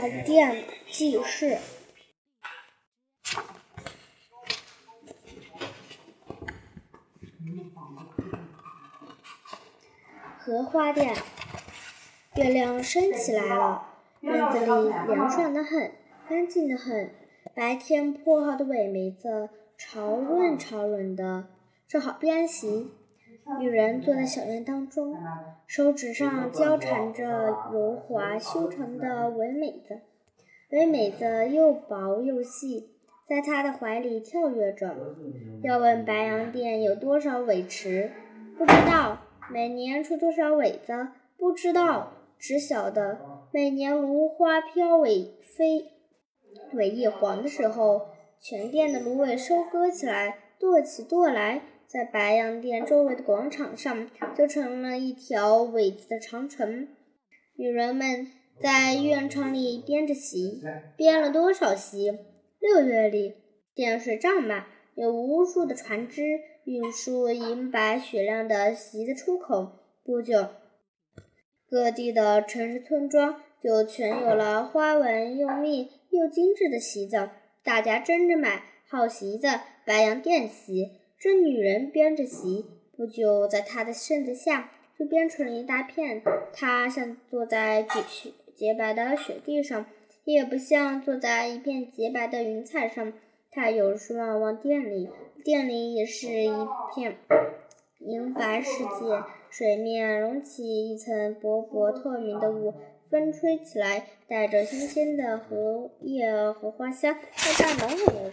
阳殿记事。荷花殿，月亮升起来了，院子里凉爽的很，干净的很。白天铺好的苇梅子，潮润潮润的，正好编席。女人坐在小院当中，手指上交缠着柔滑修长的苇梅子，苇梅子又薄又细，在她的怀里跳跃着。要问白洋淀有多少苇池，不知道；每年出多少苇子，不知道。只晓得每年芦花飘尾飞，苇叶黄的时候，全店的芦苇收割起来，垛起垛来。在白洋淀周围的广场上，就成了一条苇子的长城。女人们在院场里编着席，编了多少席？六月里，电水涨满，有无数的船只运输银白雪亮的席子出口。不久，各地的城市村庄就全有了花纹又密又精致的席子，大家争着买好席子，白洋淀席。这女人编着席，不久在她的身子下就编成了一大片。她像坐在雪洁白的雪地上，也不像坐在一片洁白的云彩上。她有时望望店里，店里也是一片银白世界，水面隆起一层薄薄透明的雾，风吹起来带着新鲜的荷叶和花香。她大门还没有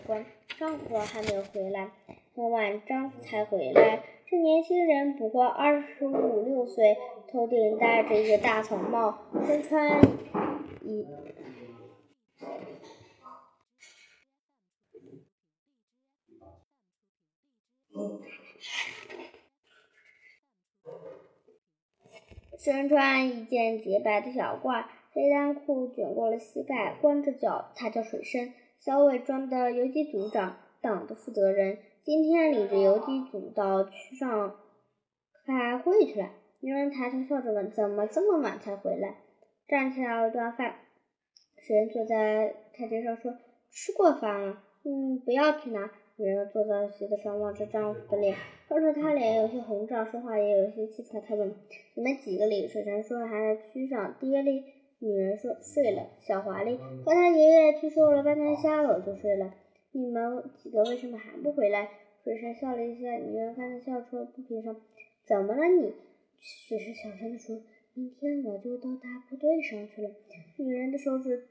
丈夫还没有回来。很晚，丈夫才回来。这年轻人不过二十五六岁，头顶戴着一个大草帽，身穿一身穿一件洁白的小褂，黑单裤卷过了膝盖，光着脚。他叫水深，小伪庄的游击组长，党的负责人。今天领着游击组到区上开会去了。女人抬头笑着问：“怎么这么晚才回来？”站起来要端饭。谁坐在台阶上说：“吃过饭了。”嗯，不要去拿。女人坐在席子上，望着丈夫的脸，看着他脸有些红胀，说话也有些气喘。他问：“你们几个里？”水神说：“还在区上。”爹哩？女人说：“睡了。”小华丽？和他爷爷去收了半天虾篓就睡了。你们几个为什么还不回来？水神笑了一下，女人看他笑出了不平声。怎么了你？水神小声的说：“明天我就到大部队上去了。”女人的手指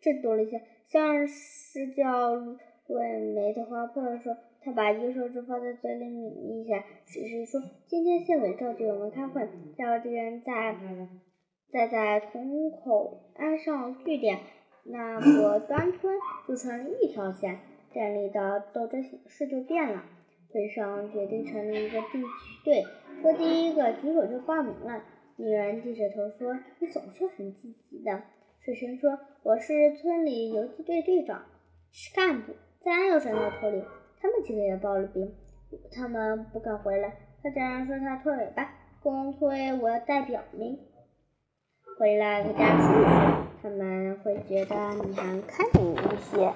震动了一下，像是叫问梅的花破了说。他把一个手指放在嘴里抿一下。水神说：“今天县委召集我们开会，叫敌人在再在潼口安上据点。”那个端村就成了一条线，店里的斗争形势就变了。村上决定成立一个地区队，说第一个举手就报名了。女人低着头说：“你总是很积极的。”水神说：“我是村里游击队队长，是干部，咱又站到头里。”他们几个也报了名，他们不敢回来。他竟然说他拖尾巴，公推我要代表名。回来和家说，他们会觉得你还开明一些。